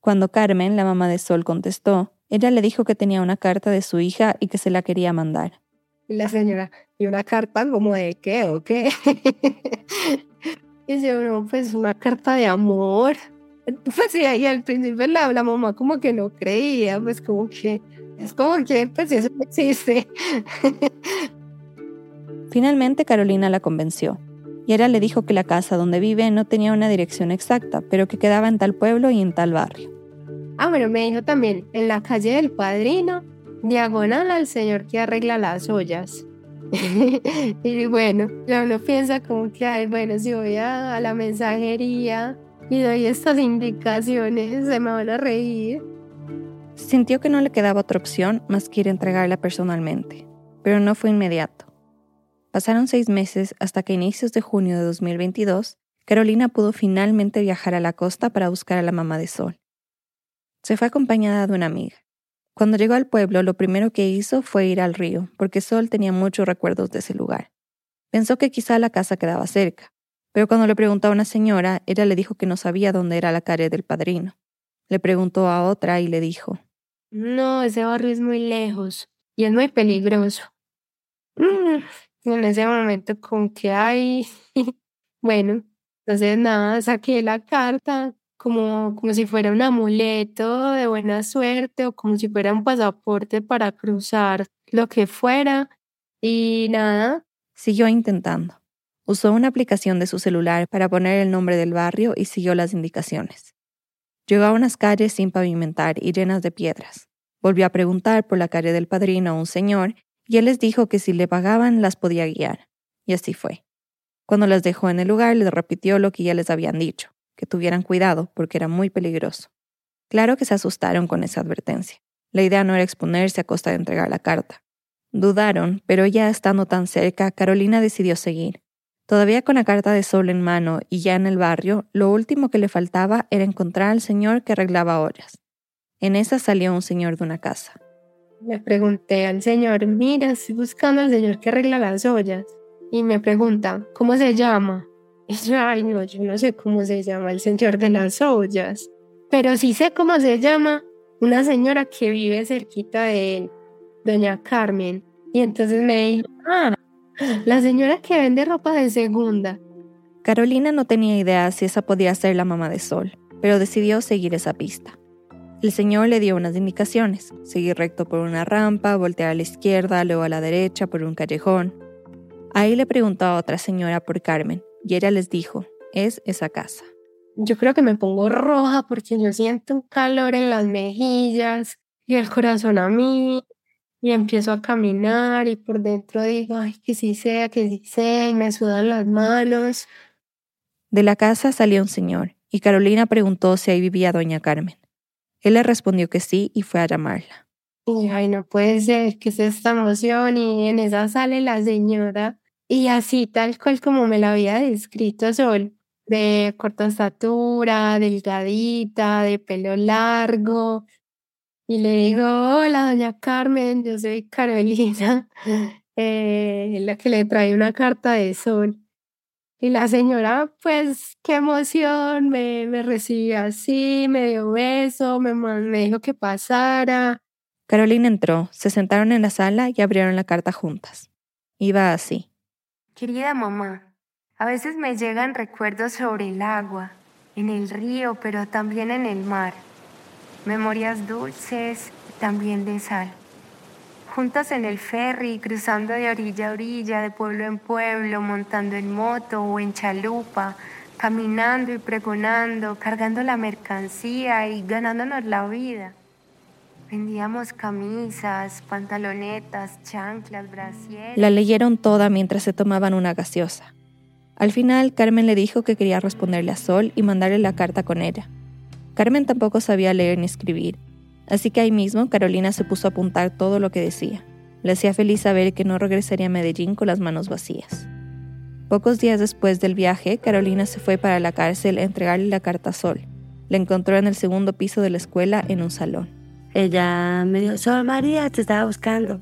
Cuando Carmen, la mamá de Sol, contestó, ella le dijo que tenía una carta de su hija y que se la quería mandar. La señora, ¿y una carta como de qué o qué? y dice, no, pues una carta de amor. Pues sí, y al principio la, la mamá como que no creía, pues como que, es como que, pues eso no existe. Finalmente Carolina la convenció. Y ella le dijo que la casa donde vive no tenía una dirección exacta, pero que quedaba en tal pueblo y en tal barrio. Ah, bueno, me dijo también, en la calle del Padrino, diagonal al señor que arregla las ollas. y bueno, uno piensa como que, ay, bueno, si voy a, a la mensajería y doy estas indicaciones, se me van a reír. Sintió que no le quedaba otra opción más que ir a entregarla personalmente, pero no fue inmediato. Pasaron seis meses hasta que a inicios de junio de 2022, Carolina pudo finalmente viajar a la costa para buscar a la mamá de Sol. Se fue acompañada de una amiga. Cuando llegó al pueblo, lo primero que hizo fue ir al río, porque Sol tenía muchos recuerdos de ese lugar. Pensó que quizá la casa quedaba cerca, pero cuando le preguntó a una señora, ella le dijo que no sabía dónde era la calle del padrino. Le preguntó a otra y le dijo, No, ese barrio es muy lejos y es muy peligroso. Mm, en ese momento, con que hay, bueno, entonces nada, saqué la carta, como, como si fuera un amuleto de buena suerte o como si fuera un pasaporte para cruzar lo que fuera. Y nada. Siguió intentando. Usó una aplicación de su celular para poner el nombre del barrio y siguió las indicaciones. Llegó a unas calles sin pavimentar y llenas de piedras. Volvió a preguntar por la calle del padrino a un señor y él les dijo que si le pagaban las podía guiar. Y así fue. Cuando las dejó en el lugar, les repitió lo que ya les habían dicho que tuvieran cuidado porque era muy peligroso. Claro que se asustaron con esa advertencia. La idea no era exponerse a costa de entregar la carta. Dudaron, pero ya estando tan cerca, Carolina decidió seguir. Todavía con la carta de sol en mano y ya en el barrio, lo último que le faltaba era encontrar al señor que arreglaba ollas. En esa salió un señor de una casa. Le pregunté al señor, mira, estoy buscando al señor que arregla las ollas. Y me pregunta, ¿cómo se llama? Y yo, ay, no, yo no sé cómo se llama el señor de las ollas, pero sí sé cómo se llama una señora que vive cerquita de él, doña Carmen. Y entonces me dijo, ah, la señora que vende ropa de segunda. Carolina no tenía idea si esa podía ser la mamá de Sol, pero decidió seguir esa pista. El señor le dio unas indicaciones, seguir recto por una rampa, voltear a la izquierda, luego a la derecha por un callejón. Ahí le preguntó a otra señora por Carmen, y ella les dijo, es esa casa. Yo creo que me pongo roja porque yo siento un calor en las mejillas y el corazón a mí y empiezo a caminar y por dentro digo, ay, que sí sea, que sí sea y me sudan las manos. De la casa salió un señor y Carolina preguntó si ahí vivía doña Carmen. Él le respondió que sí y fue a llamarla. Ay, no puede ser, que es esta emoción y en esa sale la señora y así, tal cual como me la había descrito Sol, de corta estatura, delgadita, de pelo largo. Y le digo, hola, doña Carmen, yo soy Carolina, eh, la que le trae una carta de Sol. Y la señora, pues, qué emoción, me, me recibió así, me dio beso, me, me dijo que pasara. Carolina entró, se sentaron en la sala y abrieron la carta juntas. Iba así. Querida mamá, a veces me llegan recuerdos sobre el agua, en el río, pero también en el mar. Memorias dulces también de sal. Juntas en el ferry, cruzando de orilla a orilla, de pueblo en pueblo, montando en moto o en chalupa, caminando y pregonando, cargando la mercancía y ganándonos la vida. Vendíamos camisas, pantalonetas, chanclas, brasieres. La leyeron toda mientras se tomaban una gaseosa. Al final, Carmen le dijo que quería responderle a Sol y mandarle la carta con ella. Carmen tampoco sabía leer ni escribir, así que ahí mismo Carolina se puso a apuntar todo lo que decía. Le hacía feliz saber que no regresaría a Medellín con las manos vacías. Pocos días después del viaje, Carolina se fue para la cárcel a entregarle la carta Sol. La encontró en el segundo piso de la escuela en un salón. Ella me dijo, Sol María, te estaba buscando.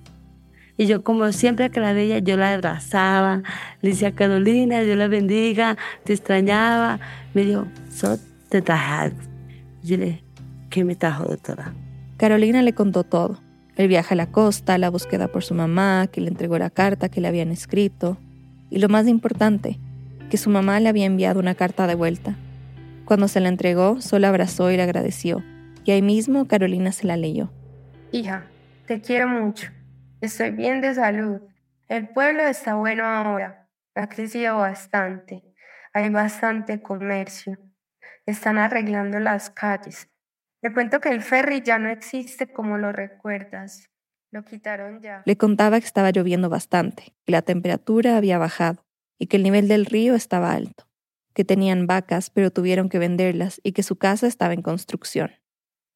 Y yo, como siempre que la veía, yo la abrazaba, le decía, Carolina, Dios la bendiga, te extrañaba. Me dijo, Sol, te traje algo. Yo le dije, ¿qué me trajo, doctora? Carolina le contó todo. El viaje a la costa, la búsqueda por su mamá, que le entregó la carta que le habían escrito. Y lo más importante, que su mamá le había enviado una carta de vuelta. Cuando se la entregó, Sol la abrazó y le agradeció y ahí mismo Carolina se la leyó. Hija, te quiero mucho. Estoy bien de salud. El pueblo está bueno ahora. Ha crecido bastante. Hay bastante comercio. Están arreglando las calles. Te cuento que el ferry ya no existe como lo recuerdas. Lo quitaron ya. Le contaba que estaba lloviendo bastante, que la temperatura había bajado y que el nivel del río estaba alto, que tenían vacas pero tuvieron que venderlas y que su casa estaba en construcción.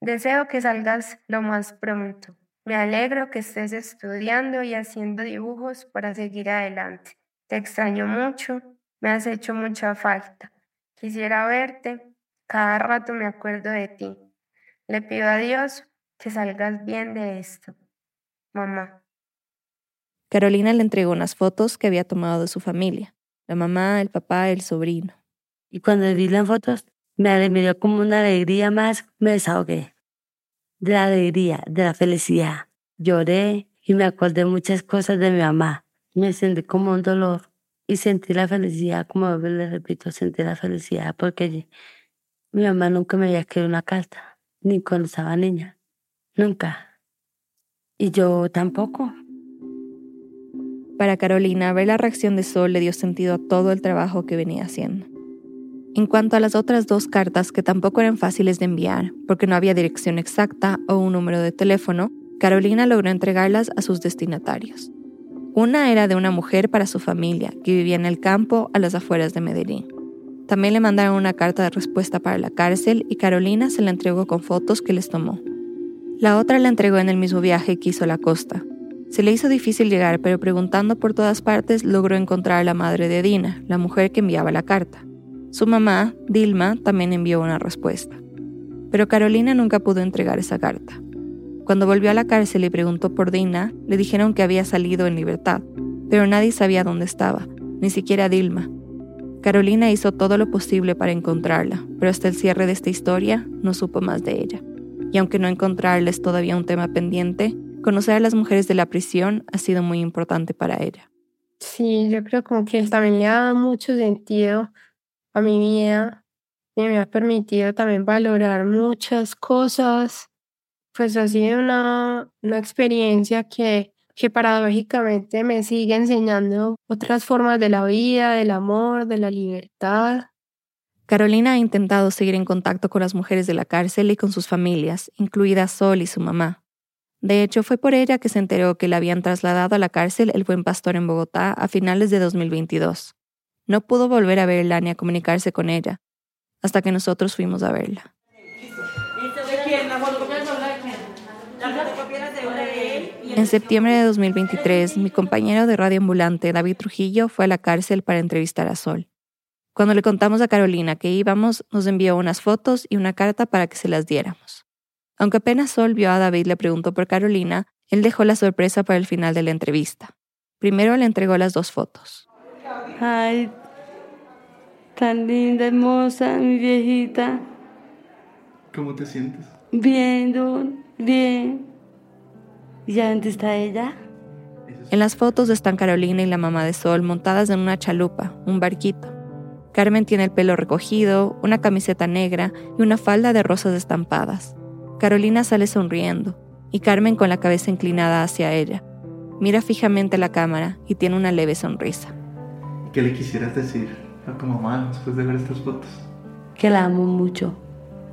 Deseo que salgas lo más pronto. Me alegro que estés estudiando y haciendo dibujos para seguir adelante. Te extraño mucho, me has hecho mucha falta. Quisiera verte, cada rato me acuerdo de ti. Le pido a Dios que salgas bien de esto. Mamá. Carolina le entregó unas fotos que había tomado de su familia, la mamá, el papá, el sobrino. Y cuando vi las fotos, me, me dio como una alegría más, me desahogué. De la alegría, de la felicidad. Lloré y me acordé muchas cosas de mi mamá. Me sentí como un dolor y sentí la felicidad, como le repito, sentí la felicidad porque mi mamá nunca me había escrito una carta, ni cuando niña. Nunca. Y yo tampoco. Para Carolina, ver la reacción de Sol le dio sentido a todo el trabajo que venía haciendo. En cuanto a las otras dos cartas que tampoco eran fáciles de enviar, porque no había dirección exacta o un número de teléfono, Carolina logró entregarlas a sus destinatarios. Una era de una mujer para su familia, que vivía en el campo a las afueras de Medellín. También le mandaron una carta de respuesta para la cárcel y Carolina se la entregó con fotos que les tomó. La otra la entregó en el mismo viaje que hizo la costa, se le hizo difícil llegar, pero preguntando por todas partes logró encontrar a la madre de Dina, la mujer que enviaba la carta. Su mamá, Dilma, también envió una respuesta. Pero Carolina nunca pudo entregar esa carta. Cuando volvió a la cárcel y preguntó por Dina, le dijeron que había salido en libertad, pero nadie sabía dónde estaba, ni siquiera Dilma. Carolina hizo todo lo posible para encontrarla, pero hasta el cierre de esta historia no supo más de ella. Y aunque no encontrarla es todavía un tema pendiente, conocer a las mujeres de la prisión ha sido muy importante para ella. Sí, yo creo como que también le ha dado mucho sentido a mi vida y me ha permitido también valorar muchas cosas. Pues ha sido una, una experiencia que, que paradójicamente me sigue enseñando otras formas de la vida, del amor, de la libertad. Carolina ha intentado seguir en contacto con las mujeres de la cárcel y con sus familias, incluida Sol y su mamá. De hecho, fue por ella que se enteró que la habían trasladado a la cárcel el Buen Pastor en Bogotá a finales de 2022. No pudo volver a verla ni a comunicarse con ella, hasta que nosotros fuimos a verla. En septiembre de 2023, mi compañero de radio ambulante, David Trujillo, fue a la cárcel para entrevistar a Sol. Cuando le contamos a Carolina que íbamos, nos envió unas fotos y una carta para que se las diéramos. Aunque apenas Sol vio a David le preguntó por Carolina, él dejó la sorpresa para el final de la entrevista. Primero le entregó las dos fotos. Ay, tan linda, hermosa, mi viejita. ¿Cómo te sientes? Bien, don, bien. ¿Y ya dónde está ella? En las fotos están Carolina y la mamá de Sol montadas en una chalupa, un barquito. Carmen tiene el pelo recogido, una camiseta negra y una falda de rosas estampadas. Carolina sale sonriendo y Carmen con la cabeza inclinada hacia ella. Mira fijamente la cámara y tiene una leve sonrisa. ¿Qué le quisieras decir a tu mamá después de ver estas fotos? Que la amo mucho,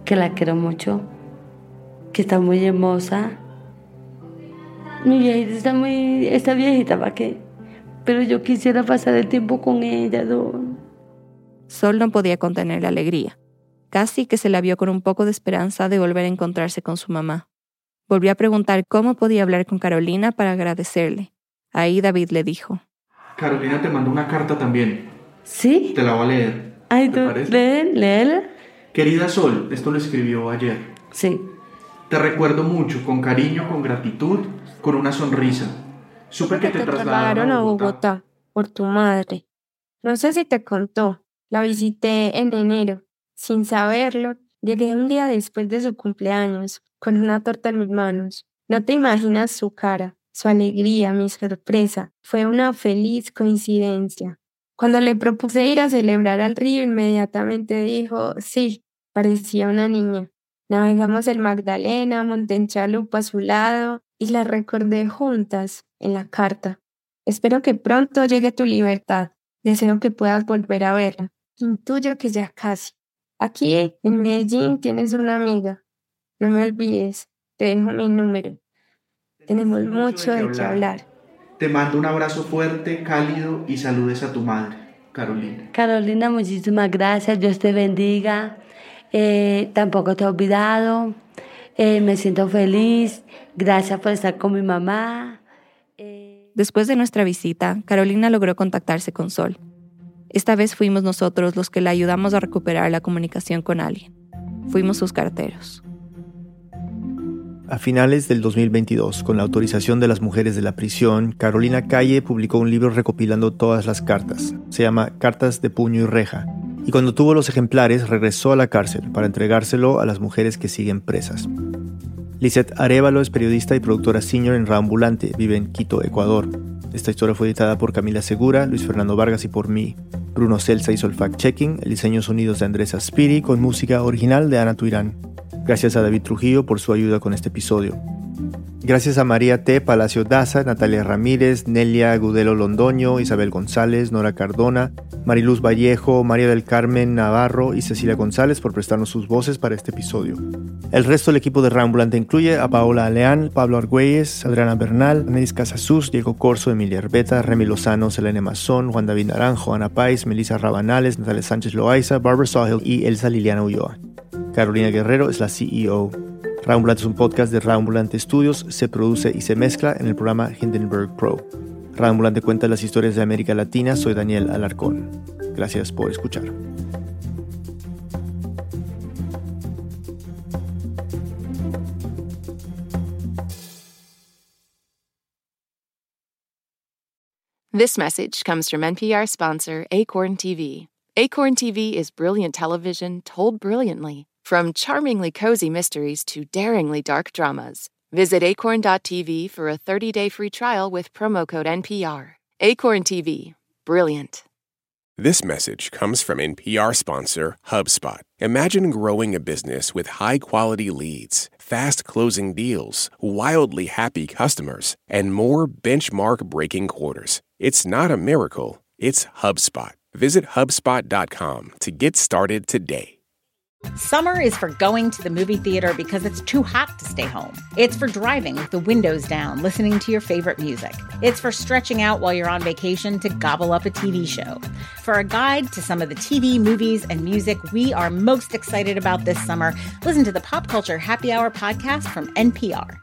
que la quiero mucho, que está muy hermosa. Mi viejita está muy... está viejita, ¿para qué? Pero yo quisiera pasar el tiempo con ella, don. Sol no podía contener la alegría. Casi que se la vio con un poco de esperanza de volver a encontrarse con su mamá. Volvió a preguntar cómo podía hablar con Carolina para agradecerle. Ahí David le dijo. Carolina te mandó una carta también. ¿Sí? Te la voy a leer. Ay, ¿tú léela? Querida Sol, esto lo escribió ayer. Sí. Te recuerdo mucho, con cariño, con gratitud, con una sonrisa. Supe que te, trasladaron a Bogotá por tu madre. No sé si te contó. La visité en enero sin saberlo, llegué un día después de su cumpleaños, con una torta en mis manos. No te imaginas su cara, su alegría, mi sorpresa. Fue una feliz coincidencia. Cuando le propuse ir a celebrar al río, inmediatamente dijo, sí, parecía una niña. Navegamos el Magdalena, monté en chalupa a su lado y la recordé juntas en la carta. Espero que pronto llegue tu libertad. Deseo que puedas volver a verla. Intuyo que ya casi. Aquí en Medellín tienes una amiga. No me olvides, te dejo mi número. Tenemos mucho de qué hablar. Te mando un abrazo fuerte, cálido y saludes a tu madre, Carolina. Carolina, muchísimas gracias. Dios te bendiga. Eh, tampoco te he olvidado. Eh, me siento feliz. Gracias por estar con mi mamá. Después de nuestra visita, Carolina logró contactarse con Sol. Esta vez fuimos nosotros los que le ayudamos a recuperar la comunicación con alguien. Fuimos sus carteros. A finales del 2022, con la autorización de las mujeres de la prisión, Carolina Calle publicó un libro recopilando todas las cartas. Se llama Cartas de puño y reja. Y cuando tuvo los ejemplares, regresó a la cárcel para entregárselo a las mujeres que siguen presas. Lizeth Arevalo es periodista y productora senior en Raambulante, vive en Quito, Ecuador. Esta historia fue editada por Camila Segura, Luis Fernando Vargas y por mí. Bruno Celsa hizo el fact-checking, el diseño sonidos de Andrés Aspiri con música original de Ana Tuirán. Gracias a David Trujillo por su ayuda con este episodio. Gracias a María T. Palacio Daza, Natalia Ramírez, Nelia Gudelo Londoño, Isabel González, Nora Cardona, Mariluz Vallejo, María del Carmen Navarro y Cecilia González por prestarnos sus voces para este episodio. El resto del equipo de Rambulante incluye a Paola Aleán, Pablo Argüelles, Adriana Bernal, Anelis Casasus, Diego Corso, Emilia Herbeta, Remy Lozano, Selene Mazón, Juan David Naranjo, Ana Pais, Melissa Rabanales, Natalia Sánchez Loaiza, Barbara Sahel y Elsa Liliana Ulloa. Carolina Guerrero es la CEO. Rambulante es un podcast de Rambulante Studios, se produce y se mezcla en el programa Hindenburg Pro. Rambulante cuenta las historias de América Latina, soy Daniel Alarcón. Gracias por escuchar. This message comes from NPR sponsor Acorn TV. Acorn TV is brilliant television told brilliantly, from charmingly cozy mysteries to daringly dark dramas. Visit acorn.tv for a 30 day free trial with promo code NPR. Acorn TV, brilliant. This message comes from NPR sponsor HubSpot. Imagine growing a business with high quality leads, fast closing deals, wildly happy customers, and more benchmark breaking quarters. It's not a miracle, it's HubSpot. Visit HubSpot.com to get started today. Summer is for going to the movie theater because it's too hot to stay home. It's for driving with the windows down, listening to your favorite music. It's for stretching out while you're on vacation to gobble up a TV show. For a guide to some of the TV, movies, and music we are most excited about this summer, listen to the Pop Culture Happy Hour podcast from NPR.